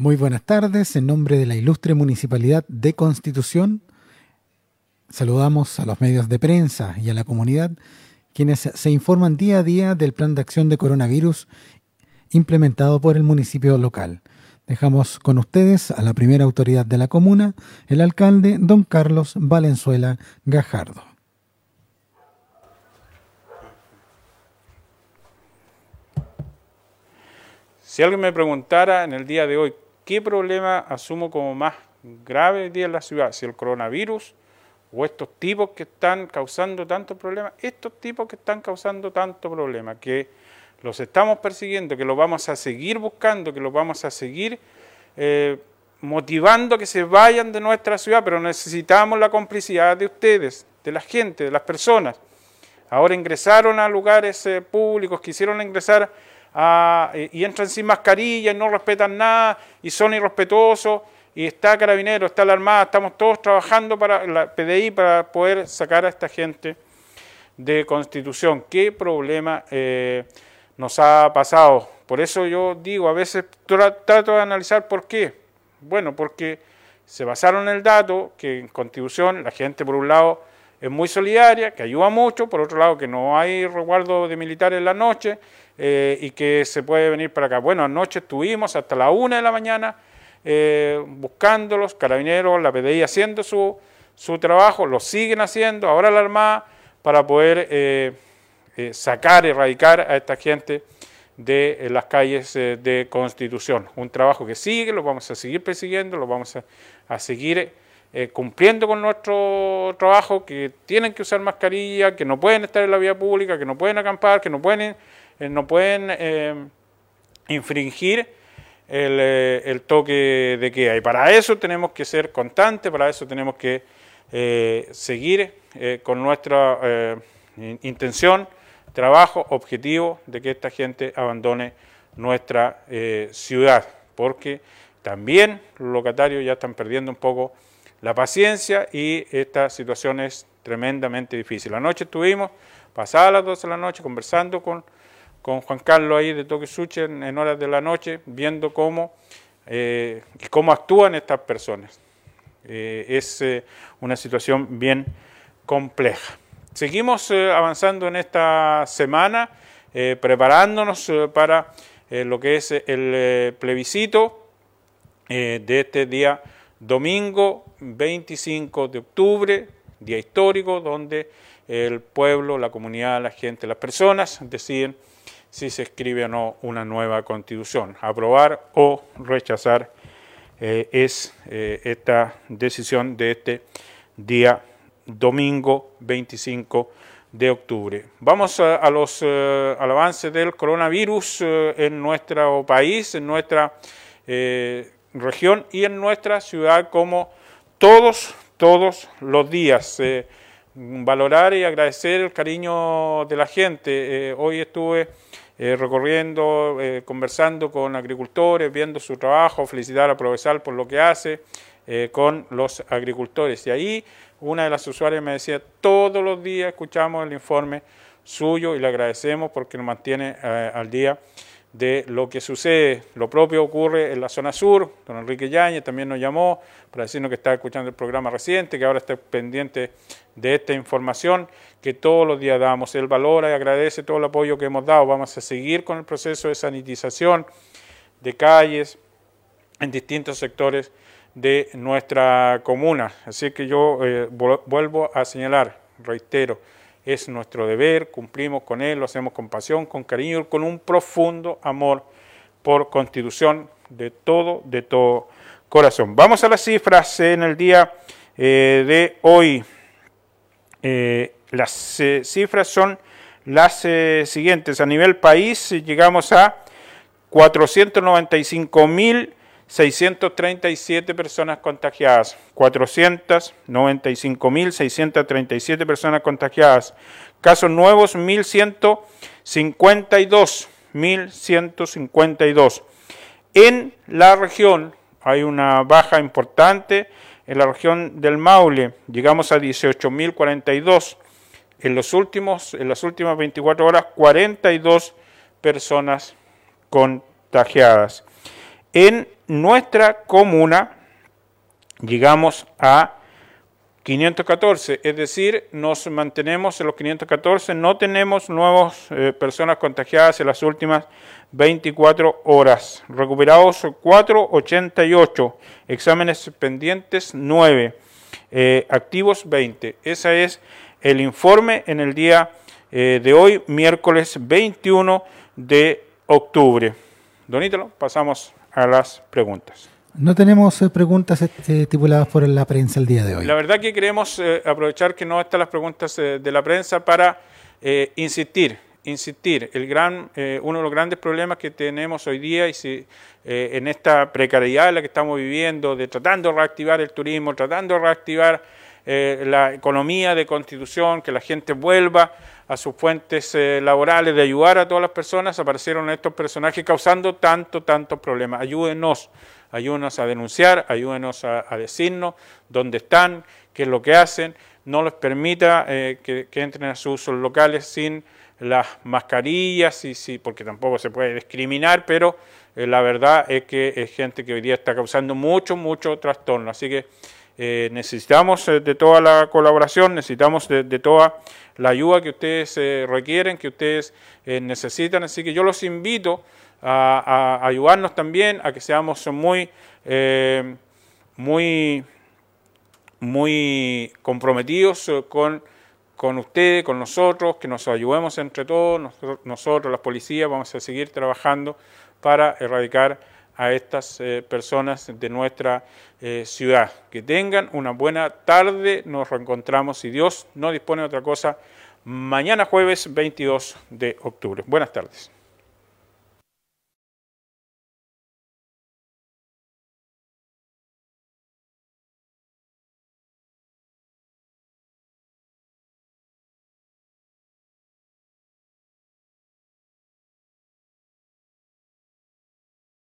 Muy buenas tardes. En nombre de la ilustre Municipalidad de Constitución, saludamos a los medios de prensa y a la comunidad quienes se informan día a día del plan de acción de coronavirus implementado por el municipio local. Dejamos con ustedes a la primera autoridad de la comuna, el alcalde don Carlos Valenzuela Gajardo. Si alguien me preguntara en el día de hoy qué problema asumo como más grave día en la ciudad, si el coronavirus o estos tipos que están causando tantos problemas, estos tipos que están causando tanto problema, que los estamos persiguiendo, que los vamos a seguir buscando, que los vamos a seguir eh, motivando que se vayan de nuestra ciudad, pero necesitamos la complicidad de ustedes, de la gente, de las personas. Ahora ingresaron a lugares eh, públicos, quisieron ingresar eh, y entran sin mascarilla y no respetan nada y son irrespetuosos y está Carabinero, está la Armada, estamos todos trabajando para la PDI para poder sacar a esta gente de Constitución. ¿Qué problema eh, nos ha pasado? Por eso yo digo, a veces trato de analizar por qué. Bueno, porque se basaron en el dato que en Constitución la gente, por un lado, es muy solidaria, que ayuda mucho, por otro lado, que no hay resguardo de militares en la noche eh, y que se puede venir para acá. Bueno, anoche estuvimos hasta la una de la mañana eh, buscándolos, carabineros, la PDI haciendo su, su, trabajo, lo siguen haciendo, ahora la Armada, para poder eh, eh, sacar, erradicar a esta gente de las calles de Constitución. Un trabajo que sigue, lo vamos a seguir persiguiendo, lo vamos a, seguir cumpliendo con nuestro trabajo, que tienen que usar mascarilla, que no pueden estar en la vía pública, que no pueden acampar, que no pueden, no pueden infringir eh, el, toque de queda. Y para eso tenemos que ser constantes, para eso tenemos que eh, seguir eh, con nuestra intención, trabajo, objetivo de que esta gente abandone nuestra ciudad, porque también los locatarios ya están perdiendo un poco la paciencia y esta situación es tremendamente difícil. Anoche estuvimos, pasadas las 12 de la noche, conversando con con Juan Carlos ahí de Toque en, en, horas de la noche, viendo cómo, eh, cómo actúan estas personas. Eh, es eh, una situación bien compleja. Seguimos avanzando en esta semana, preparándonos para lo que es el plebiscito de este día domingo 25 de octubre, día histórico, donde el pueblo, la comunidad, la gente, las personas deciden si se escribe o no una nueva constitución. Aprobar o rechazar eh, es eh, esta decisión de este día domingo 25 de octubre. Vamos a, los, eh, al avance del coronavirus en nuestro país, en nuestra región y en nuestra ciudad como todos, todos los días. valorar y agradecer el cariño de la gente. hoy estuve eh, recorriendo, eh, conversando con agricultores, viendo su trabajo, felicitar a Provesal por lo que hace eh, con los agricultores. Y ahí una de las usuarias me decía, todos los días escuchamos el informe suyo y le agradecemos porque nos mantiene al día de lo que sucede. Lo propio ocurre en la zona sur. Don Enrique Yáñez también nos llamó para decirnos que está escuchando el programa reciente, que ahora está pendiente de esta información que todos los días damos. Él valora y agradece todo el apoyo que hemos dado. Vamos a seguir con el proceso de sanitización de calles en distintos sectores de nuestra comuna. Así que yo eh, vuelvo a señalar, reitero, es nuestro deber, cumplimos con él, lo hacemos con pasión, con cariño, con un profundo amor por constitución de todo, de todo corazón. Vamos a las cifras en el día eh, de hoy. Eh, las eh, cifras son las siguientes. A nivel país llegamos a 495 mil 637 personas contagiadas, 495.637 personas contagiadas, casos nuevos 1.152, 1.152. En la región hay una baja importante, en la región del Maule llegamos a 18.042, en, los últimos, en las últimas 24 horas 42 personas contagiadas. En nuestra comuna llegamos a 514, es decir, nos mantenemos en los 514, no tenemos nuevas eh, personas contagiadas en las últimas 24 horas. Recuperados 488, exámenes pendientes 9, eh, activos 20. Ese es el informe en el día eh, de hoy, miércoles 21 de octubre. Don pasamos a las preguntas. No tenemos eh, preguntas estipuladas por la prensa el día de hoy. La verdad que queremos aprovechar que no están las preguntas de la prensa para insistir insistir, el gran, eh, uno de los grandes problemas que tenemos hoy día y si, eh, en esta precariedad en la que estamos viviendo, de tratando de reactivar el turismo, tratando de reactivar eh, la economía de constitución, que la gente vuelva a sus fuentes laborales, de ayudar a todas las personas, aparecieron estos personajes causando tanto, tantos problemas. Ayúdenos, ayúdenos a denunciar, ayúdenos a, decirnos dónde están, qué es lo que hacen, no les permita que, que entren a sus locales sin las mascarillas, y sí, porque tampoco se puede discriminar, pero eh, la verdad es que es gente que hoy día está causando mucho, mucho trastorno. Así que eh, necesitamos eh, de toda la colaboración, necesitamos de, toda la ayuda que ustedes requieren, que ustedes necesitan. Así que yo los invito a, a, ayudarnos también, a que seamos muy, muy, muy comprometidos con con ustedes, con nosotros, que nos ayudemos entre todos, nosotros, las policías, vamos a seguir trabajando para erradicar a estas eh, personas de nuestra eh, ciudad. Que tengan una buena tarde, nos reencontramos, si Dios no dispone de otra cosa, mañana jueves 22 de octubre. Buenas tardes.